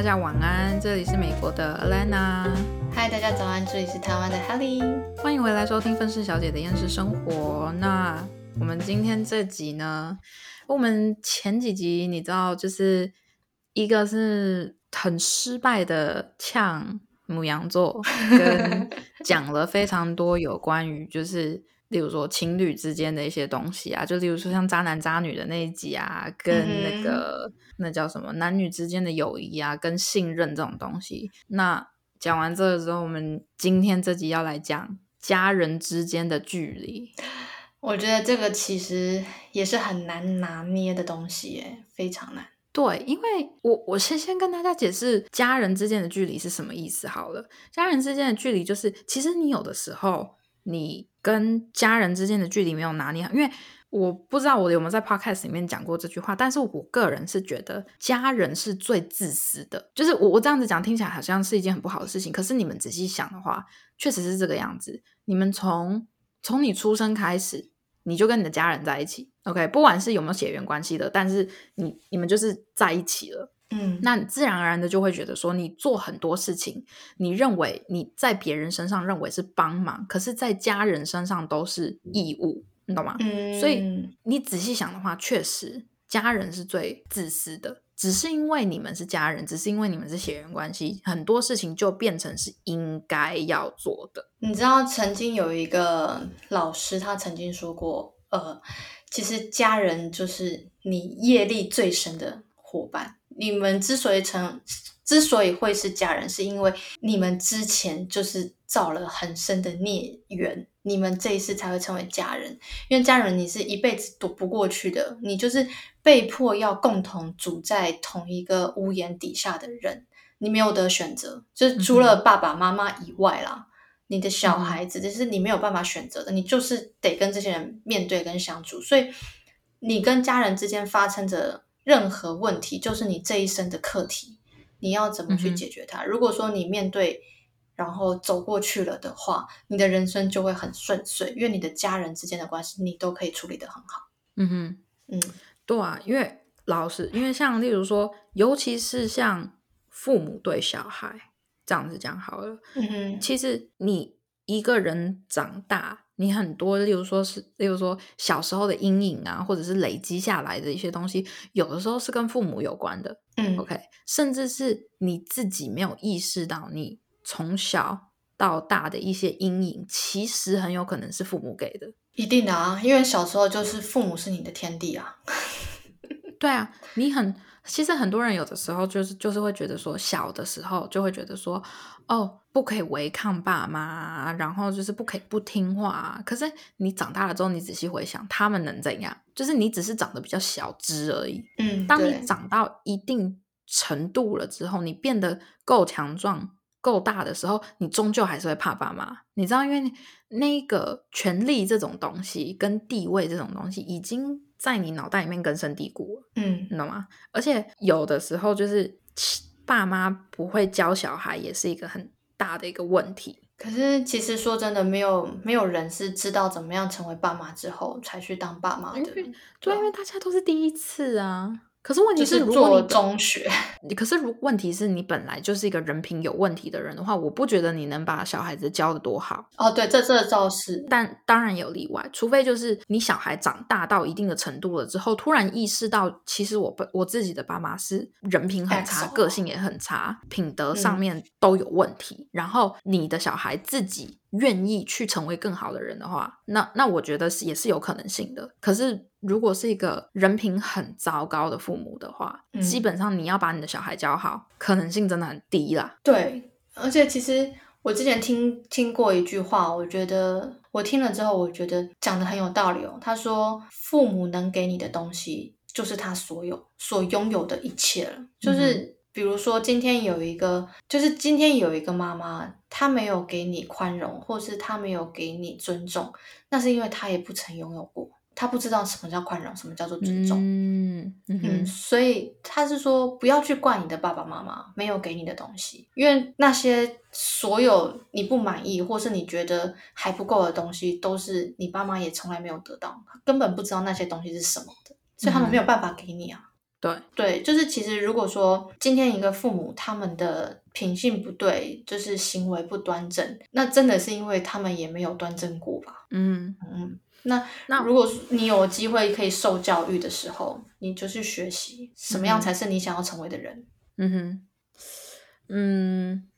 大家晚安，这里是美国的 Alana，嗨，大家早安，这里是台湾的 Helly，欢迎回来收听愤世小姐的厌世生活。那我们今天这集呢，我们前几集你知道，就是一个是很失败的呛母羊座，跟讲了非常多有关于就是。例如说情侣之间的一些东西啊，就例如说像渣男渣女的那一集啊，跟那个、那叫什么男女之间的友谊啊，跟信任这种东西。那讲完这个之后，我们今天这集要来讲家人之间的距离。我觉得这个其实也是很难拿捏的东西，耶，非常难。对，因为我我先先跟大家解释家人之间的距离是什么意思好了。家人之间的距离就是，其实你有的时候。你跟家人之间的距离没有拿捏，因为我不知道我有没有在 podcast 里面讲过这句话，但是我个人是觉得家人是最自私的。就是我我这样子讲听起来好像是一件很不好的事情，可是你们仔细想的话，确实是这个样子。你们从从你出生开始，你就跟你的家人在一起，OK，不管是有没有血缘关系的，但是你你们就是在一起了。嗯，那你自然而然的就会觉得说，你做很多事情，你认为你在别人身上认为是帮忙，可是，在家人身上都是义务，你懂吗？嗯，所以你仔细想的话，确实家人是最自私的，只是因为你们是家人，只是因为你们是血缘关系，很多事情就变成是应该要做的。你知道，曾经有一个老师，他曾经说过，呃，其实家人就是你业力最深的伙伴。你们之所以成，之所以会是家人，是因为你们之前就是造了很深的孽缘，你们这一次才会成为家人。因为家人你是一辈子躲不过去的，你就是被迫要共同住在同一个屋檐底下的人，你没有得选择，就是除了爸爸妈妈以外啦，你的小孩子这是你没有办法选择的，你就是得跟这些人面对跟相处，所以你跟家人之间发生着。任何问题就是你这一生的课题，你要怎么去解决它？如果说你面对，然后走过去了的话，你的人生就会很顺遂，因为你的家人之间的关系你都可以处理得很好。嗯哼，嗯，对啊，因为老师，因为像例如说，尤其是像父母对小孩这样子讲好了，嗯哼，其实你一个人长大。你很多，例如说是，例如说小时候的阴影啊，或者是累积下来的一些东西，有的时候是跟父母有关的。嗯，OK，甚至是你自己没有意识到，你从小到大的一些阴影，其实很有可能是父母给的。一定的啊，因为小时候就是父母是你的天地啊。对啊，你很。其实很多人有的时候就是就是会觉得说，小的时候就会觉得说，哦，不可以违抗爸妈，然后就是不可以不听话。可是你长大了之后，你仔细回想，他们能怎样？就是你只是长得比较小只而已。嗯，当你长到一定程度了之后，你变得够强壮、够大的时候，你终究还是会怕爸妈。你知道，因为那个权力这种东西跟地位这种东西已经。在你脑袋里面根深蒂固，嗯，你懂吗？而且有的时候就是爸妈不会教小孩，也是一个很大的一个问题。可是其实说真的，没有没有人是知道怎么样成为爸妈之后才去当爸妈的，对，因为大家都是第一次啊。可是问题是，如果中学，可是如问题是你本来就是一个人品有问题的人的话，我不觉得你能把小孩子教的多好。哦，对，这这倒是，但当然有例外，除非就是你小孩长大到一定的程度了之后，突然意识到，其实我我自己的爸妈是人品很差，个性也很差，品德上面都有问题，然后你的小孩自己。愿意去成为更好的人的话，那那我觉得是也是有可能性的。可是如果是一个人品很糟糕的父母的话，基本上你要把你的小孩教好，可能性真的很低啦。对，而且其实我之前听听过一句话，我觉得我听了之后，我觉得讲的很有道理哦。他说，父母能给你的东西，就是他所有所拥有的一切了，就是。比如说，今天有一个，就是今天有一个妈妈，她没有给你宽容，或是她没有给你尊重，那是因为她也不曾拥有过，她不知道什么叫宽容，什么叫做尊重。嗯嗯，所以他是说，不要去怪你的爸爸妈妈没有给你的东西，因为那些所有你不满意，或是你觉得还不够的东西，都是你爸妈也从来没有得到，根本不知道那些东西是什么的，所以他们没有办法给你啊。对对，就是其实如果说今天一个父母他们的品性不对，就是行为不端正，那真的是因为他们也没有端正过吧？嗯嗯，那那如果你有机会可以受教育的时候，你就去学习什么样才是你想要成为的人。嗯哼，嗯，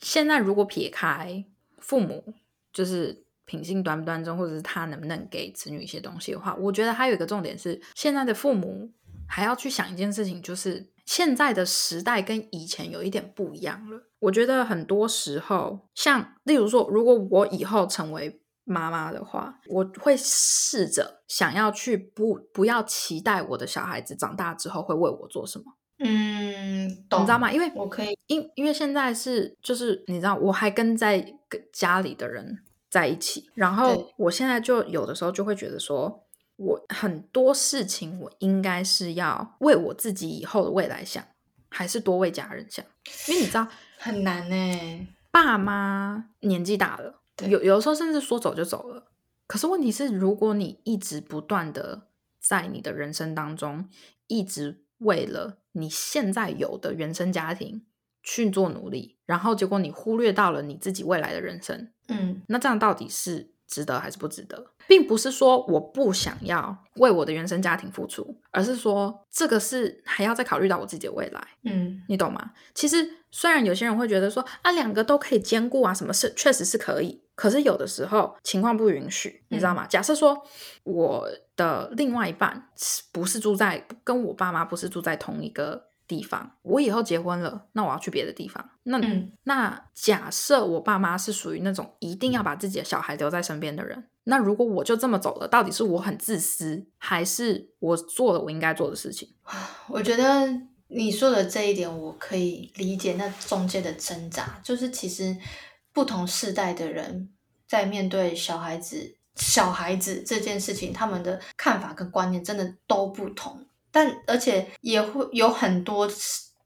现在如果撇开父母，就是品性端不端正，或者是他能不能给子女一些东西的话，我觉得还有一个重点是，现在的父母还要去想一件事情，就是现在的时代跟以前有一点不一样了。我觉得很多时候，像例如说，如果我以后成为妈妈的话，我会试着想要去不不要期待我的小孩子长大之后会为我做什么。嗯，懂，你知道吗？因为我可以，因因为现在是就是你知道，我还跟在跟家里的人在一起，然后我现在就有的时候就会觉得说，我很多事情我应该是要为我自己以后的未来想，还是多为家人想？因为你知道，很难呢。爸妈年纪大了，对有有的时候甚至说走就走了。可是问题是，如果你一直不断的在你的人生当中，一直为了你现在有的原生家庭去做努力，然后结果你忽略到了你自己未来的人生，嗯那这样到底是值得还是不值得？并不是说我不想要为我的原生家庭付出，而是说这个是还要再考虑到我自己的未来。嗯你懂吗？其实虽然有些人会觉得说啊，两个都可以兼顾啊，什么事确实是可以，可是有的时候情况不允许，你知道吗？假设说我的另外一半是不是住在跟我爸妈不是住在同一个地方，我以后结婚了，那我要去别的地方，那、嗯那假设我爸妈是属于那种一定要把自己的小孩留在身边的人，那如果我就这么走了，到底是我很自私，还是我做了我应该做的事情？我觉得你说的这一点，我可以理解那中间的挣扎，就是其实不同世代的人在面对小孩子、小孩子这件事情，他们的看法跟观念真的都不同。但而且也会有很多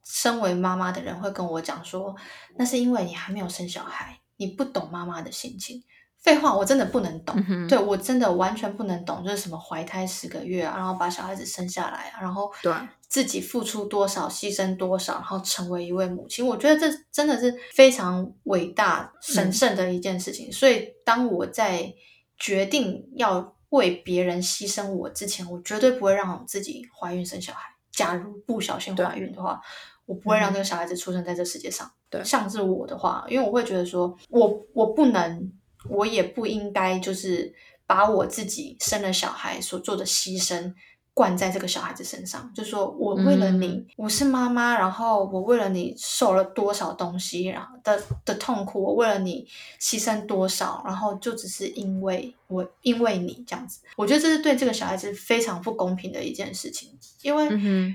身为妈妈的人会跟我讲说，那是因为你还没有生小孩，你不懂妈妈的心情。废话，我真的不能懂。对我真的完全不能懂，就是什么怀胎十个月啊，然后把小孩子生下来啊，然后对自己付出多少，牺牲多少，然后成为一位母亲，我觉得这真的是非常伟大、神圣的一件事情。所以，当我在决定要为别人牺牲我之前，我绝对不会让自己怀孕生小孩。假如不小心怀孕的话，我不会让这个小孩子出生在这世界上。对像是我的话，因为我会觉得说，我我不能，我也不应该，就是把我自己生了小孩所做的牺牲灌在这个小孩子身上。就说我为了你，嗯我是妈妈，然后我为了你受了多少东西，然后的的痛苦，我为了你牺牲多少，然后就只是因为我因为你这样子，我觉得这是对这个小孩子非常不公平的一件事情。因为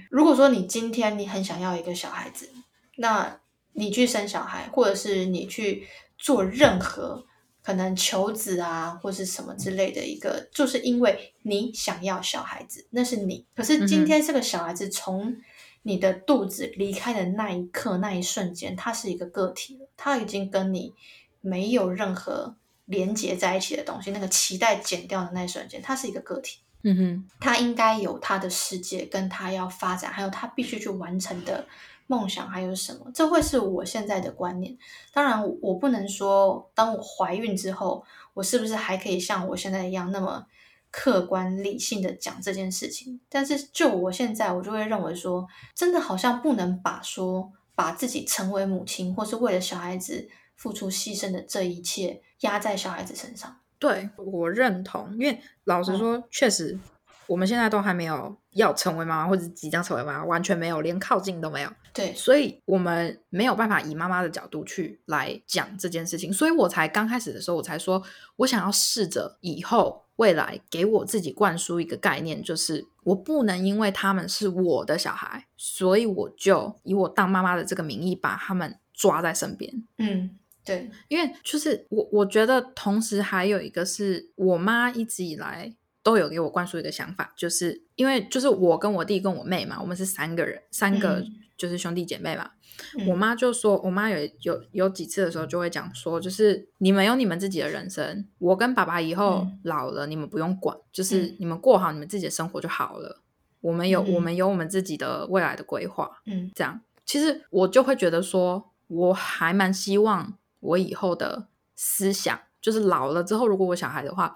如果说你今天你很想要一个小孩子，那你去生小孩，或者是你去做任何可能求子啊，或是什么之类的一个，就是因为你想要小孩子，那是你。可是今天这个小孩子从你的肚子离开的那一刻、那一瞬间，他是一个个体了，他已经跟你没有任何连接在一起的东西。那个脐带剪掉的那一瞬间，他是一个个体。嗯哼他应该有他的世界，跟他要发展，还有他必须去完成的梦想，还有什么？这会是我现在的观念。当然，我不能说，当我怀孕之后，我是不是还可以像我现在一样那么客观理性的讲这件事情？但是就我现在，我就会认为说，真的好像不能把说把自己成为母亲，或是为了小孩子付出牺牲的这一切压在小孩子身上。对我认同，因为老实嗯说，确实我们现在都还没有要成为妈妈或者即将成为妈妈，完全没有，连靠近都没有，对，所以我们没有办法以妈妈的角度去来讲这件事情，所以我才刚开始的时候，我才说我想要试着以后未来给我自己灌输一个概念，就是我不能因为他们是我的小孩，所以我就以我当妈妈的这个名义把他们抓在身边。嗯，对，因为就是我，我觉得同时还有一个是我妈一直以来都有给我灌输一个想法，就是因为就是我跟我弟跟我妹嘛，我们是三个人，三个嗯。就是兄弟姐妹嘛。嗯。我妈就说，我妈有有有几次的时候就会讲说，就是你们有你们自己的人生，我跟爸爸以后嗯。老了，你们不用管，就是嗯。你们过好你们自己的生活就好了。我们有、嗯我们有我们自己的未来的规划，嗯。这样。其实我就会觉得说，我还蛮希望我以后的思想，就是老了之后，如果我小孩的话，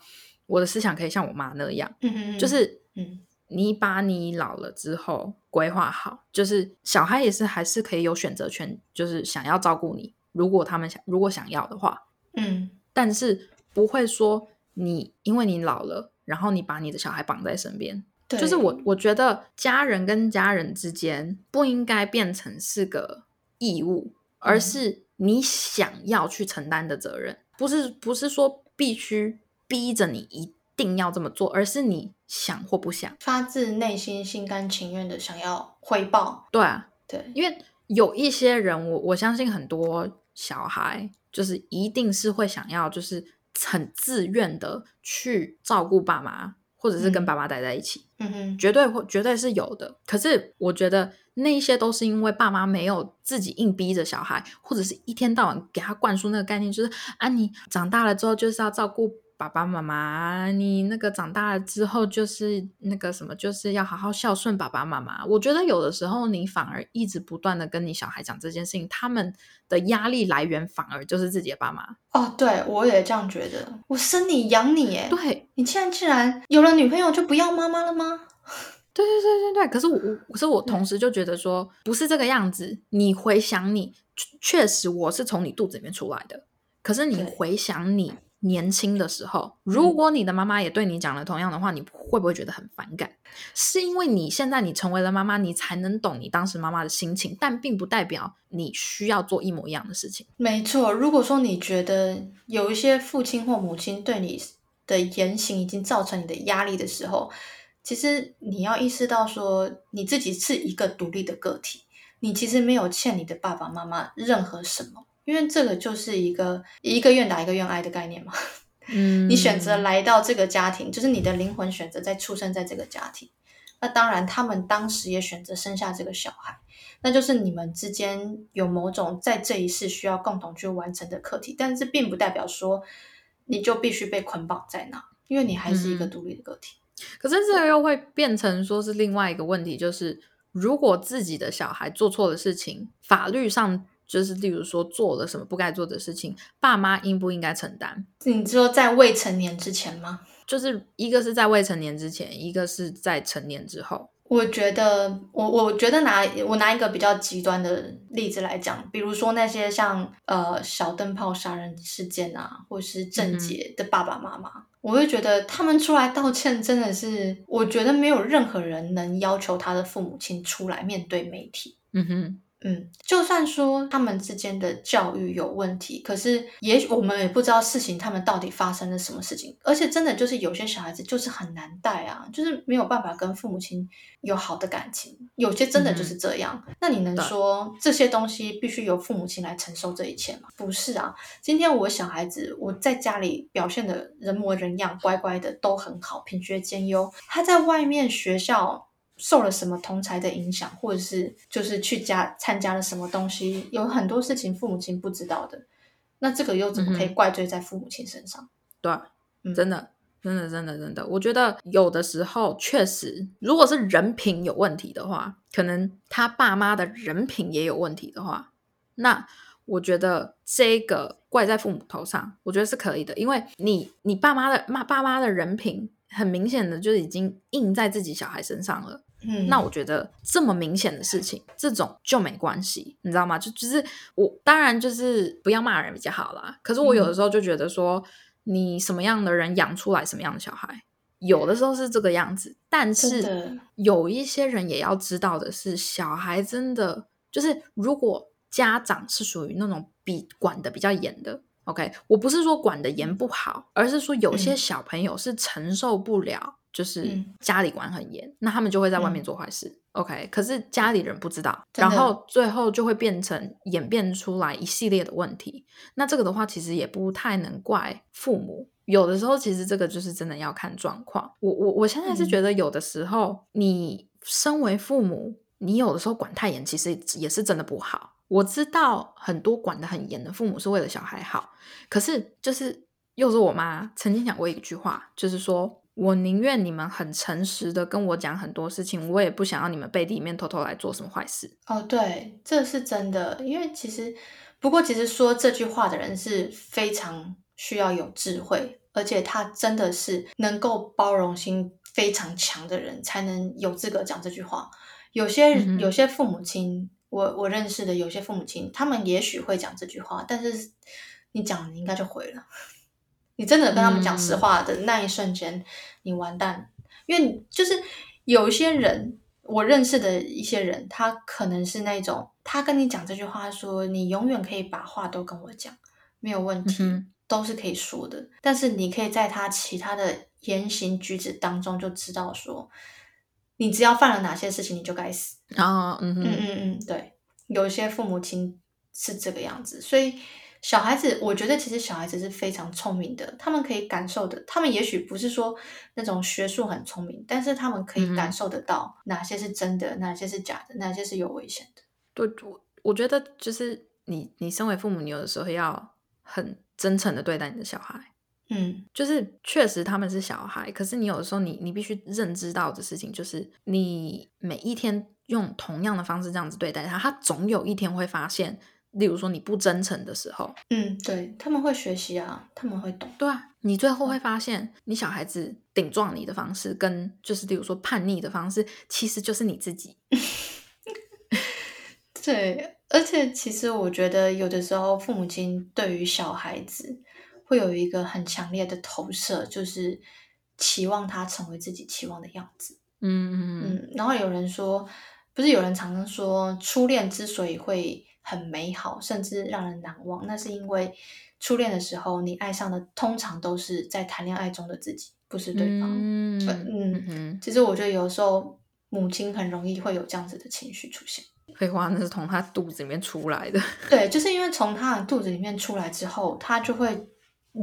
我的思想可以像我妈那样，嗯嗯，就是嗯。你把你老了之后规划好，就是小孩也是还是可以有选择权，就是想要照顾你，如果他们想如果想要的话，嗯。但是不会说你因为你老了，然后你把你的小孩绑在身边。对，就是我我觉得家人跟家人之间不应该变成是个义务，而嗯。是你想要去承担的责任，不是不是说必须逼着你一定要这么做，而是你想或不想。发自内心、心甘情愿的想要回报，对啊，对，因为有一些人，我我相信很多小孩就是一定是会想要，就是很自愿的去照顾爸妈，或者是跟嗯爸妈待在一起，嗯哼，绝对会绝对是有的。可是我觉得那一些都是因为爸妈没有自己硬逼着小孩，或者是一天到晚给他灌输那个概念，就是啊，你长大了之后就是要照顾。爸爸妈妈，你那个长大了之后就是那个什么，就是要好好孝顺爸爸妈妈。我觉得有的时候你反而一直不断的跟你小孩讲这件事情，他们的压力来源反而就是自己的爸妈。哦，对我也这样觉得，我生你养你，哎，对，你现在竟然有了女朋友，就不要妈妈了吗？对对对对对，可是我我可是我同时就觉得说不是这个样子。你回想你确确实我是从你肚子里面出来的，可是你回想你年轻的时候，如果你的妈妈也对你讲了同样的话，你会不会觉得很反感？是因为你现在你成为了妈妈，你才能懂你当时妈妈的心情，但并不代表你需要做一模一样的事情。没错，如果说你觉得有一些父亲或母亲对你的言行已经造成你的压力的时候，其实你要意识到说你自己是一个独立的个体，你其实没有欠你的爸爸妈妈任何什么，因为这个就是一个一个愿打一个愿挨的概念嘛。嗯你选择来到这个家庭，就是你的灵魂选择在出生在这个家庭。那当然，他们当时也选择生下这个小孩，那就是你们之间有某种在这一世需要共同去完成的课题，但是并不代表说你就必须被捆绑在那，因为你还是一个嗯独立的个体。可是这个又会变成说是另外一个问题，就是如果自己的小孩做错了事情，法律上就是例如说做了什么不该做的事情，爸妈应不应该承担？你说在未成年之前吗？就是一个是在未成年之前，一个是在成年之后。我觉得，我我觉得拿我拿一个比较极端的例子来讲，比如说那些像呃小灯泡杀人事件啊，或是郑捷的爸爸妈妈，我会觉得他们出来道歉真的是，我觉得没有任何人能要求他的父母亲出来面对媒体。嗯哼，嗯，就算说他们之间的教育有问题，可是也许我们也不知道事情他们到底发生了什么事情，而且真的就是有些小孩子就是很难带啊，就是没有办法跟父母亲有好的感情，有些真的就是这样。那你能说这些东西必须由父母亲来承受这一切吗？不是啊，今天我小孩子我在家里表现的人模人样，乖乖的都很好，品学兼优，他在外面学校。受了什么同才的影响，或者是就是去加参加了什么东西，有很多事情父母亲不知道的，那这个又怎么可以怪罪在父母亲身上？对，嗯真的，真的，真的，真的，我觉得有的时候确实，如果是人品有问题的话，可能他爸妈的人品也有问题的话，那我觉得这个怪在父母头上，我觉得是可以的，因为你你爸妈的妈爸妈的人品很明显的就已经印在自己小孩身上了。嗯，那我觉得这么明显的事情，这种就没关系，你知道吗？就就是我当然就是不要骂人比较好啦。可是我有的时候就觉得说，你什么样的人养出来什么样的小孩，有的时候是这个样子，但是有一些人也要知道的是，小孩真的就是如果家长是属于那种比管的比较严的。OK，我不是说管的严不好，而是说有些嗯小朋友是承受不了，就是嗯家里管很严，那他们就会在外面嗯做坏事。OK，可是家里人不知道，然后最后就会变成演变出来一系列的问题。那这个的话，其实也不太能怪父母。有的时候，其实这个就是真的要看状况。我我我现在是嗯觉得，有的时候你身为父母，你有的时候管太严，其实也是真的不好。我知道很多管得很严的父母是为了小孩好，可是就是又是我妈曾经讲过一句话，就是说我宁愿你们很诚实的跟我讲很多事情，我也不想要你们背地里面偷偷来做什么坏事。哦，对，这是真的，因为其实不过其实说这句话的人是非常需要有智慧，而且他真的是能够包容心非常强的人，才能有资格讲这句话。有些有些父母亲，我我认识的有些父母亲，他们也许会讲这句话，但是你讲，你应该就毁了。你真的跟他们讲实话的那一瞬间，你完蛋。因为就是有一些人，我认识的一些人，他可能是那种，他跟你讲这句话，说你永远可以把话都跟我讲，没有问题，都是可以说的。但是你可以在他其他的言行举止当中就知道，说你只要犯了哪些事情，你就该死。啊，嗯嗯嗯嗯，对，有一些父母亲是这个样子，所以。小孩子，我觉得其实小孩子是非常聪明的，他们可以感受的，他们也许不是说那种学术很聪明，但是他们可以感受得到哪些是真的，哪些是假的，哪些是有危险的。对，我我觉得就是你，你身为父母，你有的时候要很真诚的对待你的小孩。嗯，就是确实他们是小孩，可是你有的时候，你你必须认知到的事情就是，你每一天用同样的方式这样子对待他，他总有一天会发现。例如说你不真诚的时候，嗯，对他们会学习啊，他们会懂。对啊，你最后会发现，你小孩子顶撞你的方式，跟就是例如说叛逆的方式，其实就是你自己。对，而且其实我觉得有的时候父母亲对于小孩子会有一个很强烈的投射，就是期望他成为自己期望的样子。嗯嗯嗯。然后有人说，不是有人常常说，初恋之所以会。很美好，甚至让人难忘。那是因为初恋的时候，你爱上的通常都是在谈恋爱中的自己，不是对方。嗯嗯，嗯其实我觉得有时候母亲很容易会有这样子的情绪出现。废话，那是从他肚子里面出来的。对，就是因为从他的肚子里面出来之后，他就会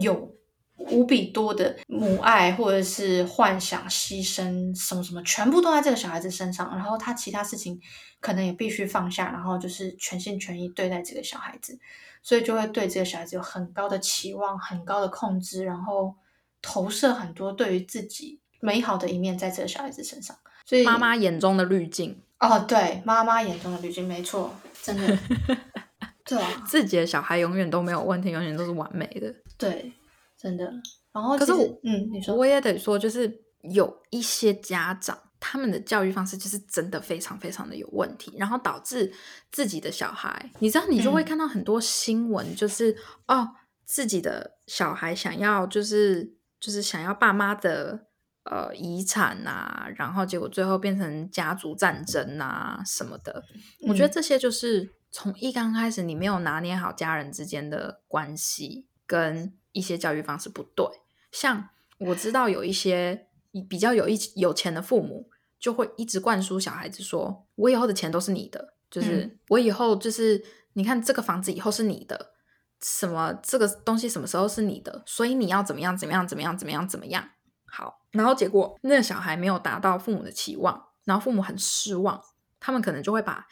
有。无比多的母爱，或者是幻想、牺牲什么什么，全部都在这个小孩子身上。然后他其他事情可能也必须放下，然后就是全心全意对待这个小孩子，所以就会对这个小孩子有很高的期望、很高的控制，然后投射很多对于自己美好的一面在这个小孩子身上。所以妈妈眼中的滤镜哦，对，妈妈眼中的滤镜，没错，真的，对啊，自己的小孩永远都没有问题，永远都是完美的，对。真的，然后可是我，嗯，你说我也得说，就是有一些家长，他们的教育方式就是真的非常非常的有问题，然后导致自己的小孩，你知道，你就会看到很多新闻，就是哦，自己的小孩想要，就是就是想要爸妈的呃遗产呐，然后结果最后变成家族战争啊什么的。我觉得这些就是从一刚开始，你没有拿捏好家人之间的关系跟。一些教育方式不对，像我知道有一些比较有一有钱的父母，就会一直灌输小孩子说：“我以后的钱都是你的，就是我以后就是你看这个房子以后是你的，什么这个东西什么时候是你的，所以你要怎么样怎么样怎么样怎么样怎么样好。”然后结果那个小孩没有达到父母的期望，然后父母很失望，他们可能就会把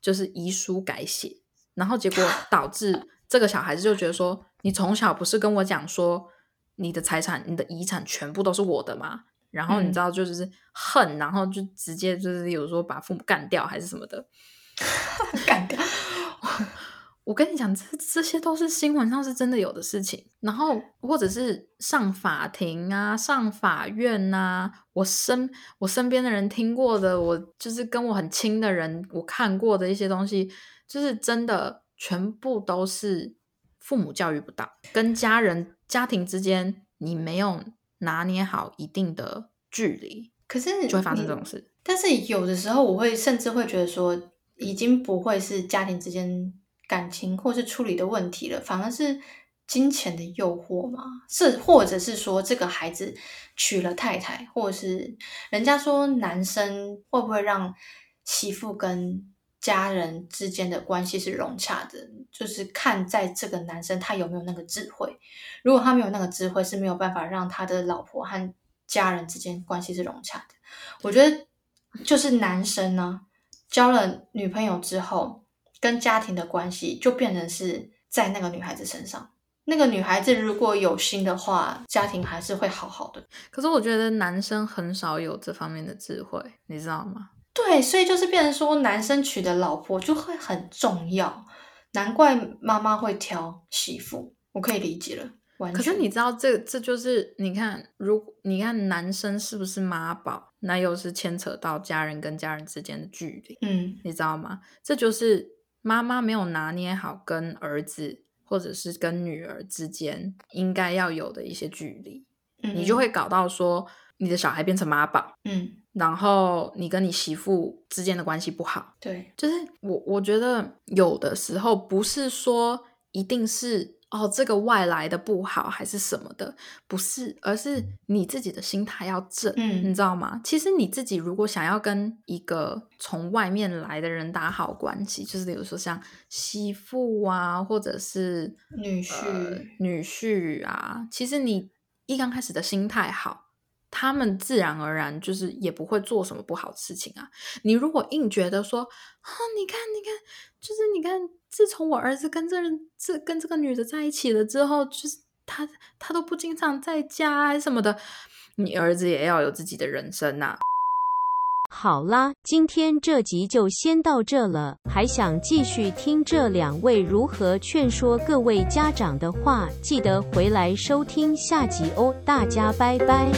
就是遗书改写，然后结果导致这个小孩子就觉得说。你从小不是跟我讲说，你的财产、你的遗产全部都是我的吗？然后你知道就是恨，然后就直接就是有时候把父母干掉还是什么的，干掉。我跟你讲，这这些都是新闻上是真的有的事情。然后或者是上法庭啊、上法院呐，我身我身边的人听过的，我就是跟我很亲的人，我看过的一些东西，就是真的全部都是。父母教育不当，跟家人、家庭之间，你没有拿捏好一定的距离，可是就会发生这种事。但是有的时候，我会甚至会觉得说，已经不会是家庭之间感情或是处理的问题了，反而是金钱的诱惑嘛？是，或者是说，这个孩子娶了太太，或者是人家说男生会不会让媳妇跟？家人之间的关系是融洽的，就是看在这个男生他有没有那个智慧。如果他没有那个智慧，是没有办法让他的老婆和家人之间关系是融洽的。我觉得，就是男生呢，交了女朋友之后，跟家庭的关系就变成是在那个女孩子身上。那个女孩子如果有心的话，家庭还是会好好的。可是我觉得男生很少有这方面的智慧，你知道吗？对，所以就是变成说，男生娶的老婆就会很重要，难怪妈妈会挑媳妇，我可以理解了。可是你知道，这这就是你看，如你看男生是不是妈宝，那又是牵扯到家人跟家人之间的距离，嗯，你知道吗？这就是妈妈没有拿捏好跟儿子或者是跟女儿之间应该要有的一些距离，你就会搞到说你的小孩变成妈宝，嗯，然后你跟你媳妇之间的关系不好，对，就是我我觉得有的时候不是说一定是。哦，这个外来的不好还是什么的，不是，而是你自己的心态要正，嗯，你知道吗？其实你自己如果想要跟一个从外面来的人打好关系，就是比如说像媳妇啊，或者是女婿、女婿啊，其实你一刚开始的心态好。他们自然而然就是也不会做什么不好的事情啊。你如果硬觉得说啊，你看，你看，就是你看，自从我儿子跟这人这跟这个女的在一起了之后，就是他他都不经常在家什么的，你儿子也要有自己的人生呐。好啦，今天这集就先到这了。还想继续听这两位如何劝说各位家长的话，记得回来收听下集哦。大家拜拜。